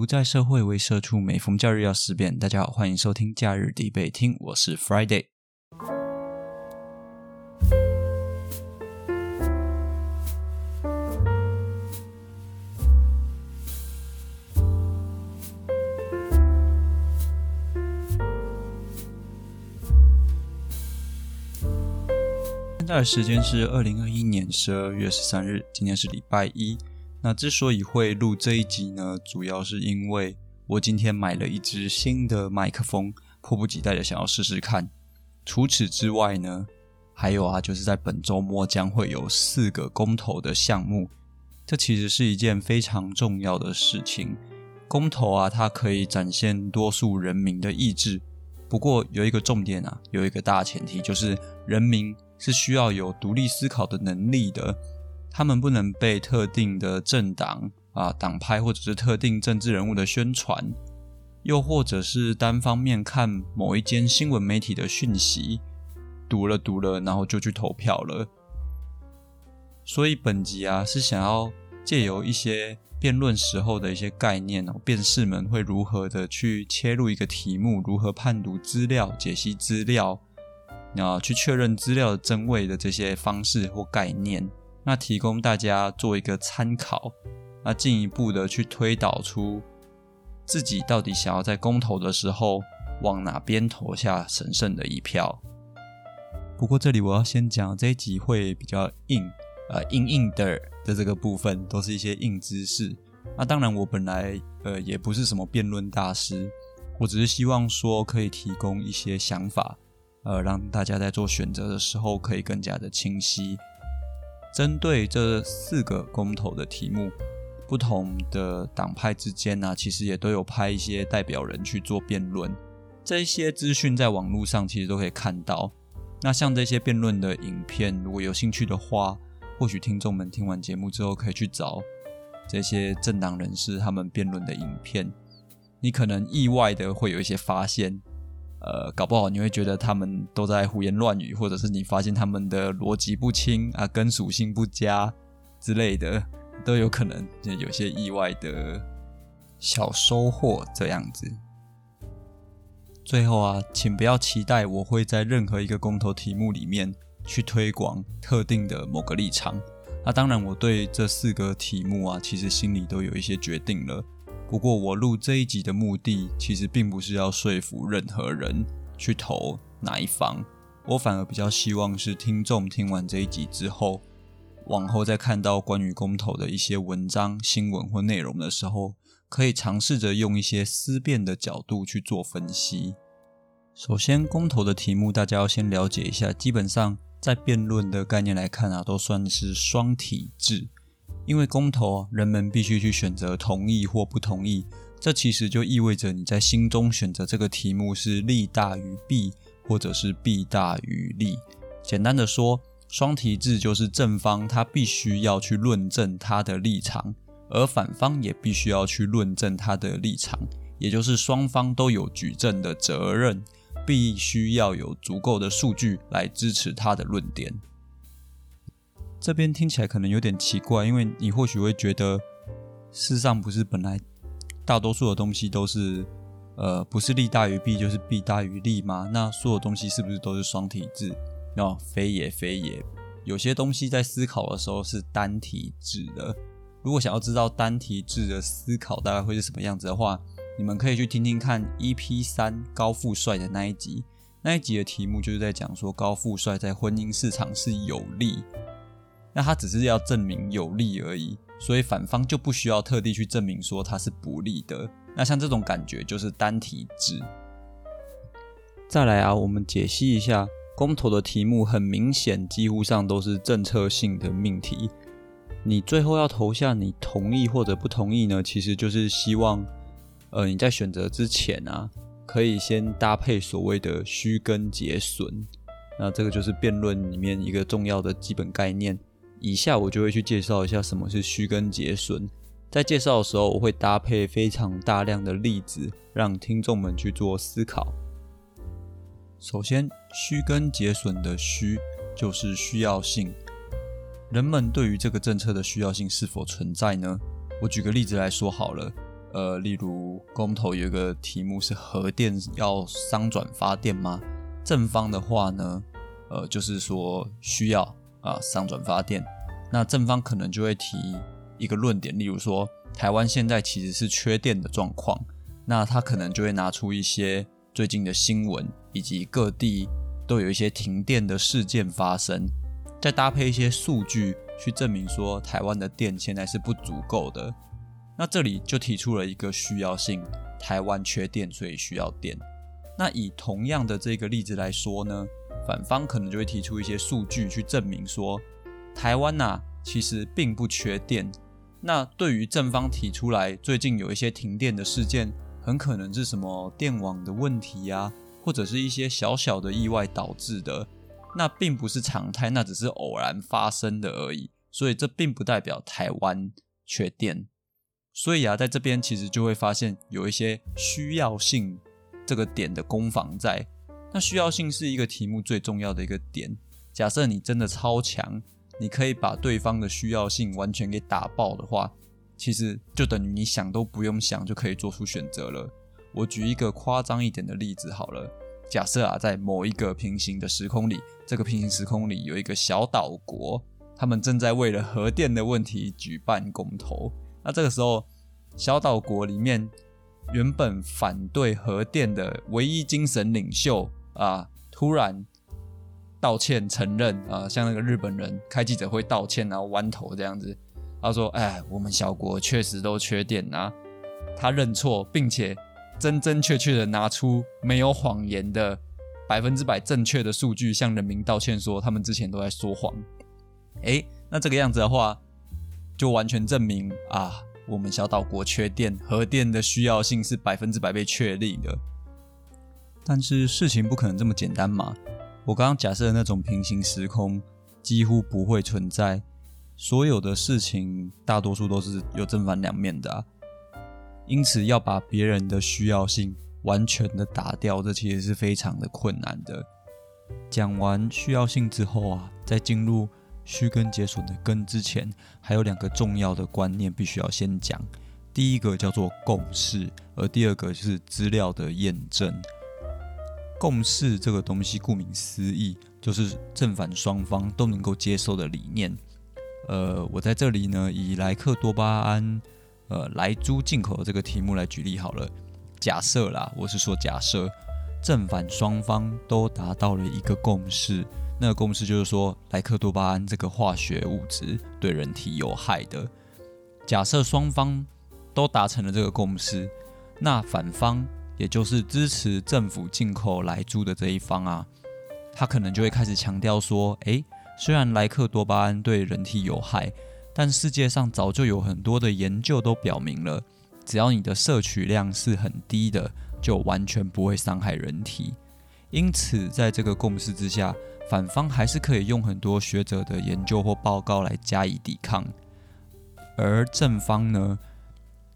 不在社会为社畜，每逢假日要思辨。大家好，欢迎收听假日必备听，我是 Friday。现在的时间是二零二一年十二月十三日，今天是礼拜一。那之所以会录这一集呢，主要是因为我今天买了一支新的麦克风，迫不及待的想要试试看。除此之外呢，还有啊，就是在本周末将会有四个公投的项目，这其实是一件非常重要的事情。公投啊，它可以展现多数人民的意志，不过有一个重点啊，有一个大前提，就是人民是需要有独立思考的能力的。他们不能被特定的政党啊、党派或者是特定政治人物的宣传，又或者是单方面看某一间新闻媒体的讯息，读了读了，然后就去投票了。所以本集啊，是想要借由一些辩论时候的一些概念哦，辩士们会如何的去切入一个题目，如何判读资料、解析资料，啊，去确认资料的真伪的这些方式或概念。那提供大家做一个参考，那进一步的去推导出自己到底想要在公投的时候往哪边投下神圣的一票。不过这里我要先讲这一集会比较硬，呃，硬硬的的这个部分都是一些硬知识。那当然我本来呃也不是什么辩论大师，我只是希望说可以提供一些想法，呃，让大家在做选择的时候可以更加的清晰。针对这四个公投的题目，不同的党派之间呢，其实也都有派一些代表人去做辩论。这些资讯在网络上其实都可以看到。那像这些辩论的影片，如果有兴趣的话，或许听众们听完节目之后可以去找这些政党人士他们辩论的影片，你可能意外的会有一些发现。呃，搞不好你会觉得他们都在胡言乱语，或者是你发现他们的逻辑不清啊，跟属性不佳之类的，都有可能有些意外的小收获这样子。最后啊，请不要期待我会在任何一个公投题目里面去推广特定的某个立场。那当然，我对这四个题目啊，其实心里都有一些决定了。不过，我录这一集的目的，其实并不是要说服任何人去投哪一方。我反而比较希望是听众听完这一集之后，往后再看到关于公投的一些文章、新闻或内容的时候，可以尝试着用一些思辨的角度去做分析。首先，公投的题目大家要先了解一下，基本上在辩论的概念来看啊，都算是双体制。因为公投，人们必须去选择同意或不同意，这其实就意味着你在心中选择这个题目是利大于弊，或者是弊大于利。简单的说，双提制就是正方他必须要去论证他的立场，而反方也必须要去论证他的立场，也就是双方都有举证的责任，必须要有足够的数据来支持他的论点。这边听起来可能有点奇怪，因为你或许会觉得，世上不是本来大多数的东西都是，呃，不是利大于弊就是弊大于利吗？那所有东西是不是都是双体制？哦，非也非也，有些东西在思考的时候是单体制的。如果想要知道单体制的思考大概会是什么样子的话，你们可以去听听看 EP 三高富帅的那一集，那一集的题目就是在讲说高富帅在婚姻市场是有利。那他只是要证明有利而已，所以反方就不需要特地去证明说他是不利的。那像这种感觉就是单体制。再来啊，我们解析一下公投的题目，很明显几乎上都是政策性的命题。你最后要投下你同意或者不同意呢？其实就是希望，呃，你在选择之前啊，可以先搭配所谓的虚根结损。那这个就是辩论里面一个重要的基本概念。以下我就会去介绍一下什么是虚根结损。在介绍的时候，我会搭配非常大量的例子，让听众们去做思考。首先，虚根结损的虚就是需要性。人们对于这个政策的需要性是否存在呢？我举个例子来说好了。呃，例如公投有一个题目是核电要商转发电吗？正方的话呢，呃，就是说需要啊上转发电。那正方可能就会提一个论点，例如说台湾现在其实是缺电的状况，那他可能就会拿出一些最近的新闻，以及各地都有一些停电的事件发生，再搭配一些数据去证明说台湾的电现在是不足够的。那这里就提出了一个需要性，台湾缺电，所以需要电。那以同样的这个例子来说呢，反方可能就会提出一些数据去证明说，台湾呐其实并不缺电。那对于正方提出来最近有一些停电的事件，很可能是什么电网的问题呀，或者是一些小小的意外导致的，那并不是常态，那只是偶然发生的而已。所以这并不代表台湾缺电。所以啊，在这边其实就会发现有一些需要性这个点的攻防在。那需要性是一个题目最重要的一个点。假设你真的超强，你可以把对方的需要性完全给打爆的话，其实就等于你想都不用想就可以做出选择了。我举一个夸张一点的例子好了。假设啊，在某一个平行的时空里，这个平行时空里有一个小岛国，他们正在为了核电的问题举办公投。那这个时候，小岛国里面原本反对核电的唯一精神领袖啊，突然道歉承认啊，像那个日本人开记者会道歉，然后弯头这样子，他说：“哎，我们小国确实都缺电啊。”他认错，并且真真确确的拿出没有谎言的百分之百正确的数据，向人民道歉，说他们之前都在说谎。哎，那这个样子的话。就完全证明啊，我们小岛国缺电，核电的需要性是百分之百被确立的。但是事情不可能这么简单嘛？我刚刚假设的那种平行时空几乎不会存在，所有的事情大多数都是有正反两面的啊。因此要把别人的需要性完全的打掉，这其实是非常的困难的。讲完需要性之后啊，在进入。虚根结损的根之前，还有两个重要的观念必须要先讲。第一个叫做共识，而第二个是资料的验证。共识这个东西，顾名思义，就是正反双方都能够接受的理念。呃，我在这里呢，以莱克多巴胺，呃，莱猪进口这个题目来举例好了。假设啦，我是说假设，正反双方都达到了一个共识。那个共识就是说，莱克多巴胺这个化学物质对人体有害的。假设双方都达成了这个共识，那反方也就是支持政府进口来猪的这一方啊，他可能就会开始强调说：，诶，虽然莱克多巴胺对人体有害，但世界上早就有很多的研究都表明了，只要你的摄取量是很低的，就完全不会伤害人体。因此，在这个共识之下。反方还是可以用很多学者的研究或报告来加以抵抗，而正方呢，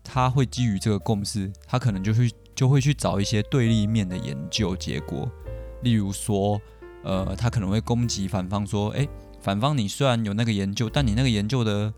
他会基于这个共识，他可能就会就会去找一些对立面的研究结果，例如说，呃，他可能会攻击反方说，诶，反方你虽然有那个研究，但你那个研究的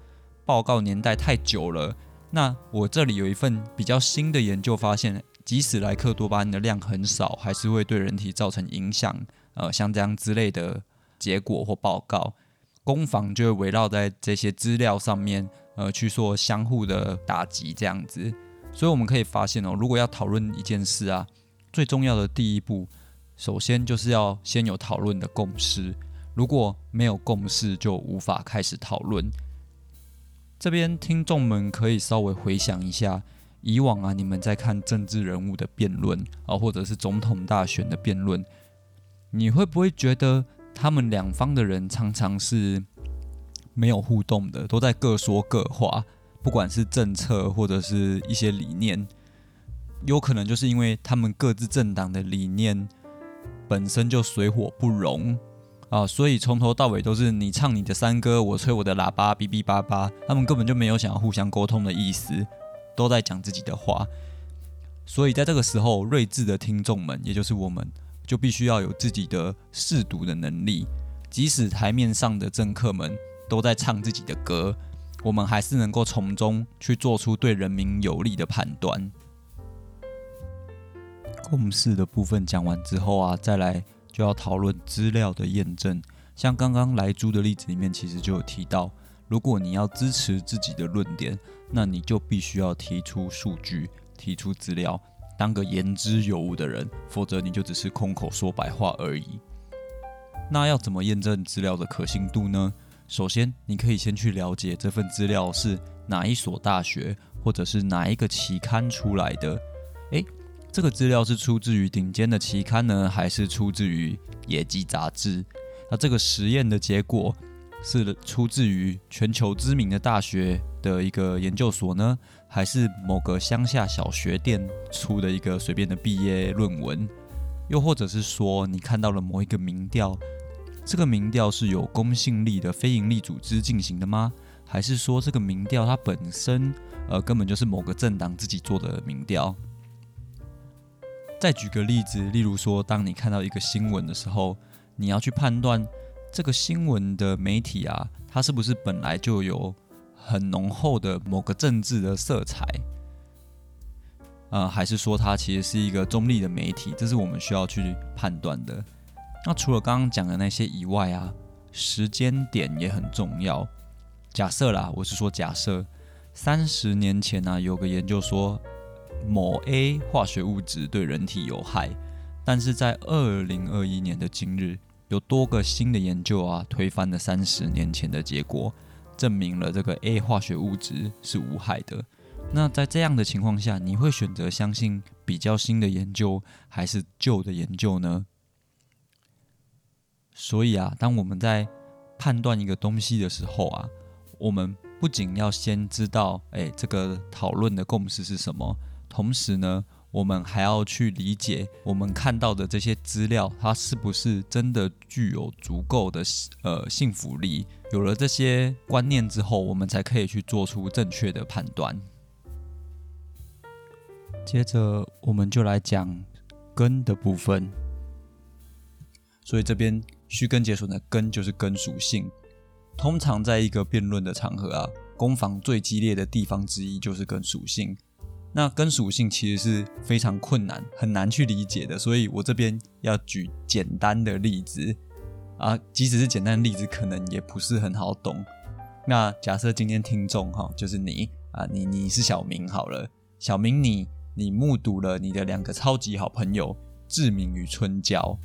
报告年代太久了，那我这里有一份比较新的研究发现，即使莱克多巴胺的量很少，还是会对人体造成影响。呃，像这样之类的结果或报告，攻防就会围绕在这些资料上面，呃，去做相互的打击，这样子。所以我们可以发现哦，如果要讨论一件事啊，最重要的第一步，首先就是要先有讨论的共识。如果没有共识，就无法开始讨论。这边听众们可以稍微回想一下，以往啊，你们在看政治人物的辩论啊，或者是总统大选的辩论。你会不会觉得他们两方的人常常是没有互动的，都在各说各话，不管是政策或者是一些理念，有可能就是因为他们各自政党的理念本身就水火不容啊，所以从头到尾都是你唱你的山歌，我吹我的喇叭，哔哔叭叭，他们根本就没有想要互相沟通的意思，都在讲自己的话。所以在这个时候，睿智的听众们，也就是我们。就必须要有自己的试读的能力，即使台面上的政客们都在唱自己的歌，我们还是能够从中去做出对人民有利的判断。共识的部分讲完之后啊，再来就要讨论资料的验证。像刚刚来猪的例子里面，其实就有提到，如果你要支持自己的论点，那你就必须要提出数据、提出资料，当个言之有物的人，否则你就只是空口说白话而已。那要怎么验证资料的可信度呢？首先，你可以先去了解这份资料是哪一所大学或者是哪一个期刊出来的。诶，这个资料是出自于顶尖的期刊呢，还是出自于野鸡杂志？那这个实验的结果是出自于全球知名的大学的一个研究所呢，还是某个乡下小学店出的一个随便的毕业论文？又或者是说，你看到了某一个民调，这个民调是有公信力的非营利组织进行的吗？还是说这个民调它本身呃根本就是某个政党自己做的民调？再举个例子，例如说，当你看到一个新闻的时候，你要去判断这个新闻的媒体啊，它是不是本来就有很浓厚的某个政治的色彩，呃，还是说它其实是一个中立的媒体？这是我们需要去判断的。那除了刚刚讲的那些以外啊，时间点也很重要。假设啦，我是说假设，三十年前呢，有个研究说。某 A 化学物质对人体有害，但是在二零二一年的今日，有多个新的研究啊，推翻了三十年前的结果，证明了这个 A 化学物质是无害的。那在这样的情况下，你会选择相信比较新的研究，还是旧的研究呢？所以啊，当我们在判断一个东西的时候啊，我们不仅要先知道，哎，这个讨论的共识是什么。同时呢，我们还要去理解我们看到的这些资料，它是不是真的具有足够的呃信服力？有了这些观念之后，我们才可以去做出正确的判断。接着，我们就来讲根的部分。所以这边虚根结损的根就是根属性。通常在一个辩论的场合啊，攻防最激烈的地方之一就是根属性。那根属性其实是非常困难、很难去理解的，所以我这边要举简单的例子啊，即使是简单的例子，可能也不是很好懂。那假设今天听众哈，就是你啊，你你是小明好了，小明你你目睹了你的两个超级好朋友志明与春娇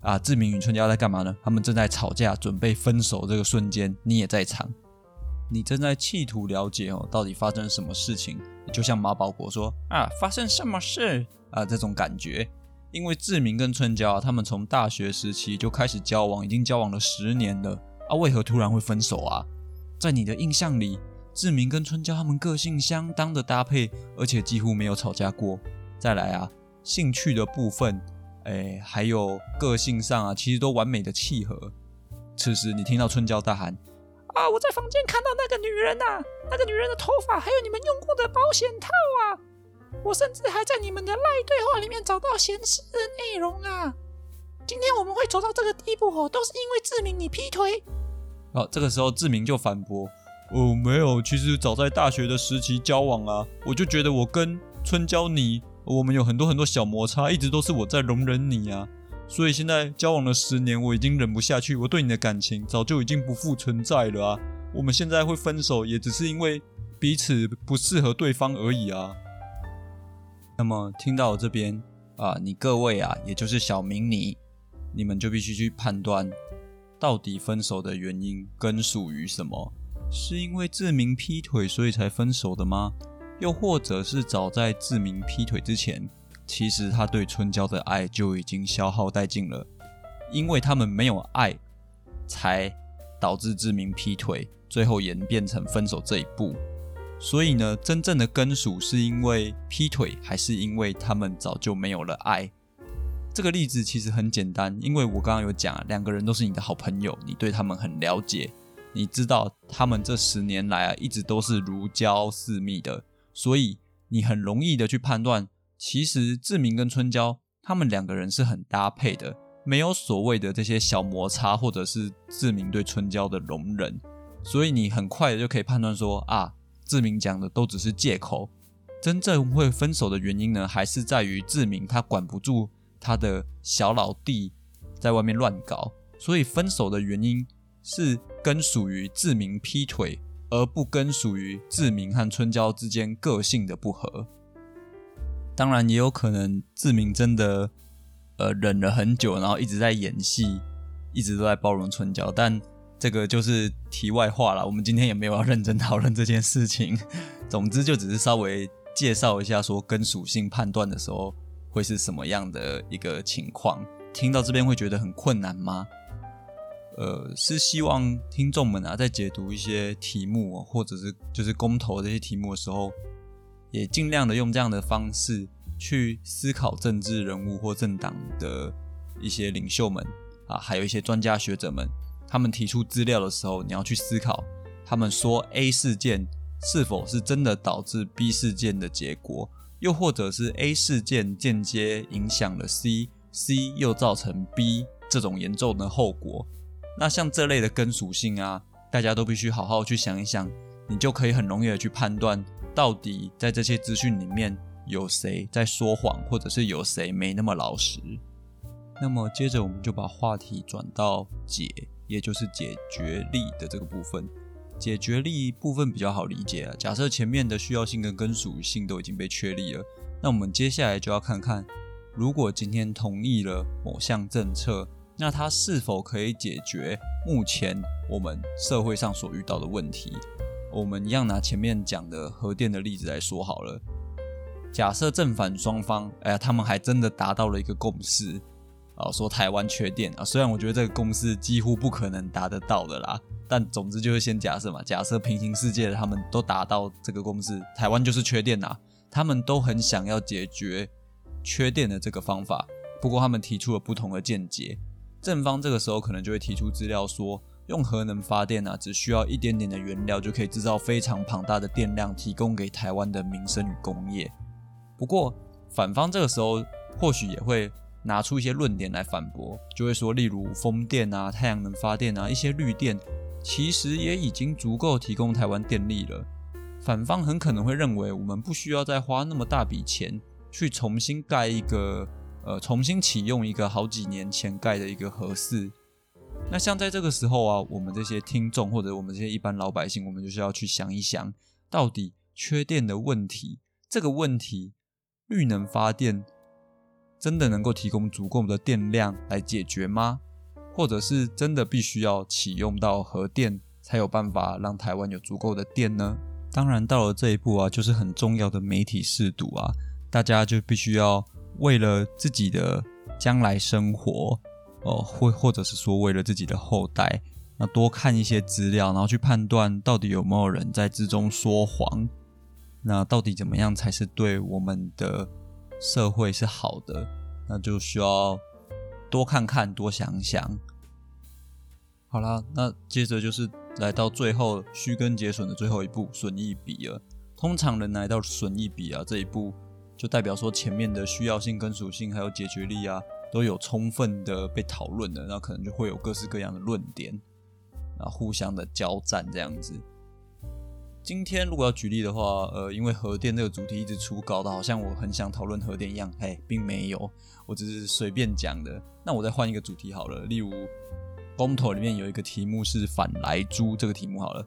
啊，志明与春娇在干嘛呢？他们正在吵架，准备分手这个瞬间，你也在场。你正在企图了解哦，到底发生了什么事情？就像马保国说啊，发生什么事啊？这种感觉，因为志明跟春娇啊，他们从大学时期就开始交往，已经交往了十年了啊，为何突然会分手啊？在你的印象里，志明跟春娇他们个性相当的搭配，而且几乎没有吵架过。再来啊，兴趣的部分，哎，还有个性上啊，其实都完美的契合。此时，你听到春娇大喊。啊！我在房间看到那个女人呐，那个女人的头发，还有你们用过的保险套啊！我甚至还在你们的赖对话里面找到显示的内容啊！今天我们会走到这个地步哦，都是因为志明你劈腿。哦，这个时候志明就反驳：哦，没有，其实早在大学的时期交往啊，我就觉得我跟春娇你，我们有很多很多小摩擦，一直都是我在容忍你啊。所以现在交往了十年，我已经忍不下去，我对你的感情早就已经不复存在了啊！我们现在会分手，也只是因为彼此不适合对方而已啊。那么听到这边啊，你各位啊，也就是小明你，你们就必须去判断，到底分手的原因根属于什么？是因为志明劈腿所以才分手的吗？又或者是早在志明劈腿之前？其实他对春娇的爱就已经消耗殆尽了，因为他们没有爱，才导致志明劈腿，最后演变成分手这一步。所以呢，真正的根属是因为劈腿，还是因为他们早就没有了爱？这个例子其实很简单，因为我刚刚有讲，两个人都是你的好朋友，你对他们很了解，你知道他们这十年来啊，一直都是如胶似蜜的，所以你很容易的去判断。其实志明跟春娇他们两个人是很搭配的，没有所谓的这些小摩擦，或者是志明对春娇的容忍。所以你很快的就可以判断说啊，志明讲的都只是借口。真正会分手的原因呢，还是在于志明他管不住他的小老弟在外面乱搞，所以分手的原因是跟属于志明劈腿，而不跟属于志明和春娇之间个性的不合。当然，也有可能志明真的呃忍了很久，然后一直在演戏，一直都在包容春娇，但这个就是题外话了。我们今天也没有要认真讨论这件事情。总之，就只是稍微。介绍一下，说跟属性判断的时候会是什么样的一个情况？听到这边会觉得很困难吗？呃，是希望听众们啊，在解读一些题目或者是就是公投这些题目的时候，也尽量的用这样的方式去思考政治人物或政党的一些领袖们啊，还有一些专家学者们，他们提出资料的时候，你要去思考，他们说 A 事件。是否是真的导致 B 事件的结果，又或者是 A 事件间接影响了 C，C 又造成 B 这种严重的后果？那像这类的根属性啊，大家都必须好好去想一想，你就可以很容易的去判断，到底在这些资讯里面有谁在说谎，或者是有谁没那么老实。那么接着我们就把话题转到解，也就是解决力的这个部分。解决力部分比较好理解啊。假设前面的需要性跟根属性都已经被确立了，那我们接下来就要看看，如果今天同意了某项政策，那它是否可以解决目前我们社会上所遇到的问题？我们一样拿前面讲的核电的例子来说好了。假设正反双方，哎呀，他们还真的达到了一个共识啊，说台湾缺电啊。虽然我觉得这个共识几乎不可能达得到的啦。但总之就是先假设嘛，假设平行世界的他们都达到这个共识，台湾就是缺电呐，他们都很想要解决缺电的这个方法，不过他们提出了不同的见解。正方这个时候可能就会提出资料说，用核能发电啊，只需要一点点的原料就可以制造非常庞大的电量，提供给台湾的民生与工业。不过反方这个时候或许也会拿出一些论点来反驳，就会说，例如风电啊、太阳能发电啊、一些绿电。其实也已经足够提供台湾电力了。反方很可能会认为，我们不需要再花那么大笔钱去重新盖一个，呃，重新启用一个好几年前盖的一个核四。那像在这个时候啊，我们这些听众或者我们这些一般老百姓，我们就是要去想一想，到底缺电的问题，这个问题，绿能发电真的能够提供足够的电量来解决吗？或者是真的必须要启用到核电，才有办法让台湾有足够的电呢？当然，到了这一步啊，就是很重要的媒体试读啊，大家就必须要为了自己的将来生活，哦，或或者是说为了自己的后代，那多看一些资料，然后去判断到底有没有人在之中说谎，那到底怎么样才是对我们的社会是好的？那就需要多看看，多想想。好啦，那接着就是来到最后虚根结损的最后一步损益比了。通常人来到损益比啊这一步，就代表说前面的需要性跟属性还有解决力啊都有充分的被讨论的，那可能就会有各式各样的论点，啊互相的交战这样子。今天如果要举例的话，呃，因为核电这个主题一直出，搞得好像我很想讨论核电一样，嘿，并没有，我只是随便讲的。那我再换一个主题好了，例如。公投里面有一个题目是反莱猪，这个题目好了，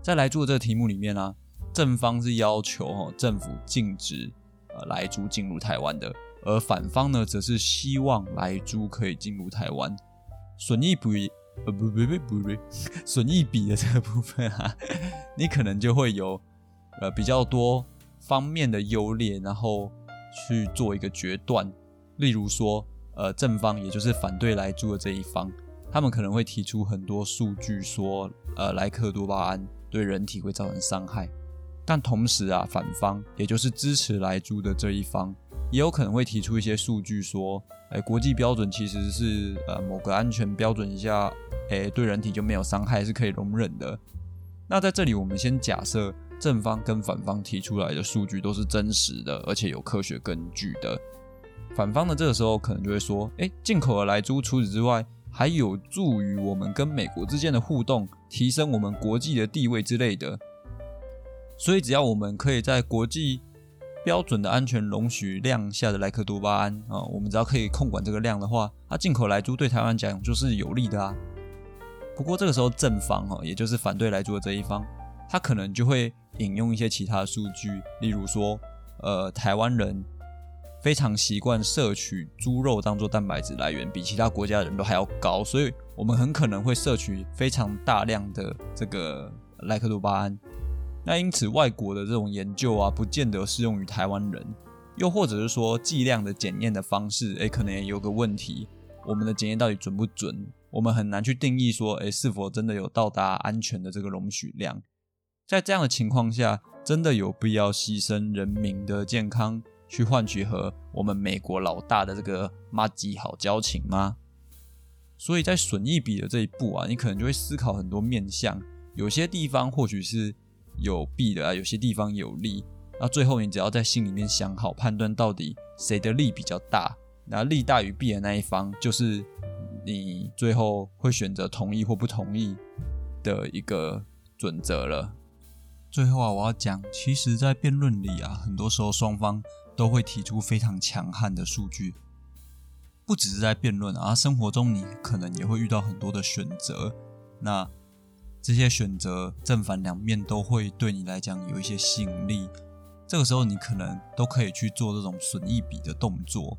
在莱猪的这个题目里面呢，正方是要求哦政府禁止呃莱猪进入台湾的，而反方呢则是希望莱猪可以进入台湾。损益比呃不不不不不损益比的这个部分啊，你可能就会有呃比较多方面的优劣，然后去做一个决断。例如说呃正方也就是反对莱猪的这一方。他们可能会提出很多数据，说，呃，莱克多巴胺对人体会造成伤害，但同时啊，反方也就是支持莱猪的这一方，也有可能会提出一些数据，说，哎，国际标准其实是呃某个安全标准下，哎，对人体就没有伤害，是可以容忍的。那在这里，我们先假设正方跟反方提出来的数据都是真实的，而且有科学根据的。反方的这个时候可能就会说，哎，进口的莱猪除此之外，还有助于我们跟美国之间的互动，提升我们国际的地位之类的。所以，只要我们可以在国际标准的安全容许量下的莱克多巴胺啊，我们只要可以控管这个量的话，它进口来猪对台湾讲就是有利的啊。不过这个时候正方哈，也就是反对来猪的这一方，他可能就会引用一些其他数据，例如说，呃，台湾人。非常习惯摄取猪肉当做蛋白质来源，比其他国家人都还要高，所以我们很可能会摄取非常大量的这个莱克多巴胺。那因此，外国的这种研究啊，不见得适用于台湾人，又或者是说剂量的检验的方式，诶，可能也有个问题。我们的检验到底准不准？我们很难去定义说，诶，是否真的有到达安全的这个容许量？在这样的情况下，真的有必要牺牲人民的健康？去换取和我们美国老大的这个马基好交情吗？所以在损益比的这一步啊，你可能就会思考很多面向，有些地方或许是有弊的啊，有些地方有利。那最后你只要在心里面想好，判断到底谁的利比较大，那利大于弊的那一方，就是你最后会选择同意或不同意的一个准则了。最后啊，我要讲，其实，在辩论里啊，很多时候双方。都会提出非常强悍的数据，不只是在辩论啊，生活中你可能也会遇到很多的选择。那这些选择正反两面都会对你来讲有一些吸引力，这个时候你可能都可以去做这种损益比的动作。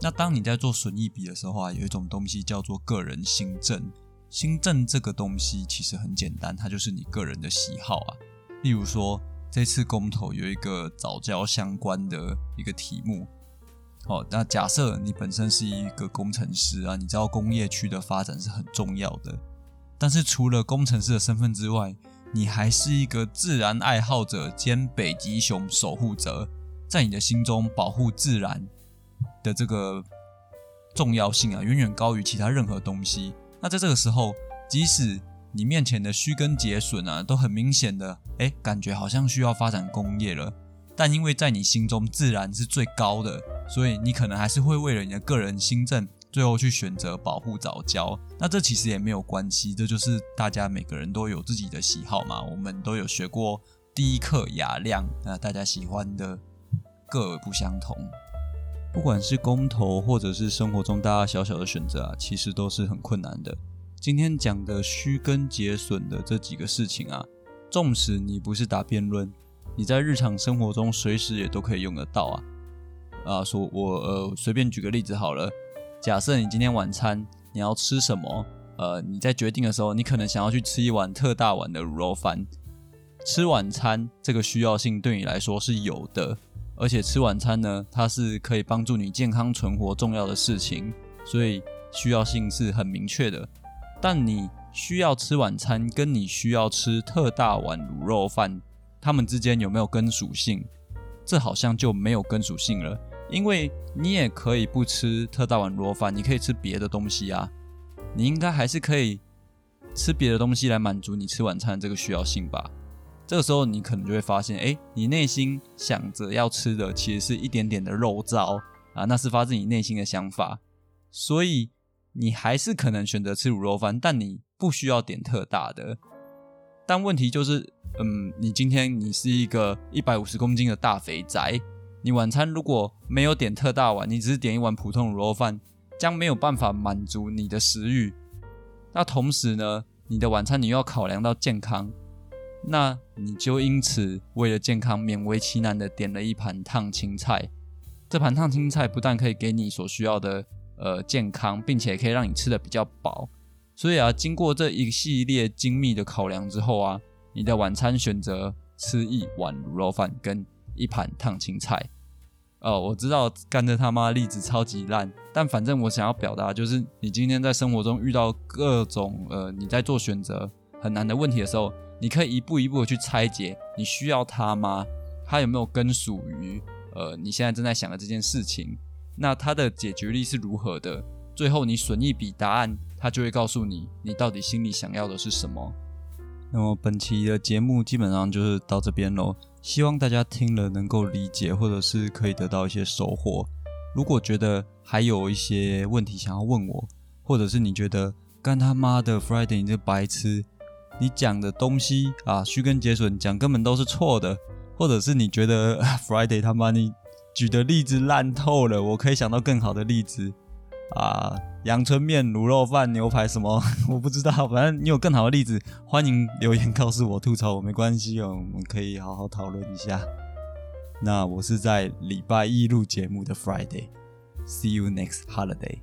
那当你在做损益比的时候啊，有一种东西叫做个人新政。新政这个东西其实很简单，它就是你个人的喜好啊，例如说。这次公投有一个早教相关的一个题目，哦，那假设你本身是一个工程师啊，你知道工业区的发展是很重要的，但是除了工程师的身份之外，你还是一个自然爱好者兼北极熊守护者，在你的心中保护自然的这个重要性啊，远远高于其他任何东西。那在这个时候，即使你面前的虚根结损啊，都很明显的，哎，感觉好像需要发展工业了。但因为在你心中自然是最高的，所以你可能还是会为了你的个人心政，最后去选择保护早教。那这其实也没有关系，这就是大家每个人都有自己的喜好嘛。我们都有学过第一课雅量，那大家喜欢的各不相同。不管是公投，或者是生活中大大小小的选择啊，其实都是很困难的。今天讲的虚根结损的这几个事情啊，纵使你不是打辩论，你在日常生活中随时也都可以用得到啊。啊，说我呃随便举个例子好了，假设你今天晚餐你要吃什么，呃，你在决定的时候，你可能想要去吃一碗特大碗的卤肉饭。吃晚餐这个需要性对你来说是有的，而且吃晚餐呢，它是可以帮助你健康存活重要的事情，所以需要性是很明确的。但你需要吃晚餐，跟你需要吃特大碗卤肉饭，它们之间有没有根属性？这好像就没有根属性了，因为你也可以不吃特大碗卤肉饭，你可以吃别的东西啊。你应该还是可以吃别的东西来满足你吃晚餐这个需要性吧。这个时候你可能就会发现，哎，你内心想着要吃的其实是一点点的肉燥啊，那是发自你内心的想法，所以。你还是可能选择吃卤肉饭，但你不需要点特大的。但问题就是，嗯，你今天你是一个一百五十公斤的大肥宅，你晚餐如果没有点特大碗，你只是点一碗普通卤肉饭，将没有办法满足你的食欲。那同时呢，你的晚餐你又要考量到健康，那你就因此为了健康勉为其难的点了一盘烫青菜。这盘烫青菜不但可以给你所需要的。呃，健康，并且可以让你吃的比较饱，所以啊，经过这一系列精密的考量之后啊，你的晚餐选择吃一碗卤肉饭跟一盘烫青菜。哦，我知道干这他妈例子超级烂，但反正我想要表达就是，你今天在生活中遇到各种呃你在做选择很难的问题的时候，你可以一步一步的去拆解，你需要它吗？它有没有根属于呃你现在正在想的这件事情？那它的解决力是如何的？最后你损一笔答案，它就会告诉你，你到底心里想要的是什么。那么本期的节目基本上就是到这边喽，希望大家听了能够理解，或者是可以得到一些收获。如果觉得还有一些问题想要问我，或者是你觉得干他妈的 Friday 你这白痴，你讲的东西啊虚根结笋讲根本都是错的，或者是你觉得 Friday 他妈你举的例子烂透了，我可以想到更好的例子啊，阳春面、卤肉饭、牛排什么，我不知道，反正你有更好的例子，欢迎留言告诉我吐槽我没关系哦，我们可以好好讨论一下。那我是在礼拜一录节目的 Friday，See you next holiday。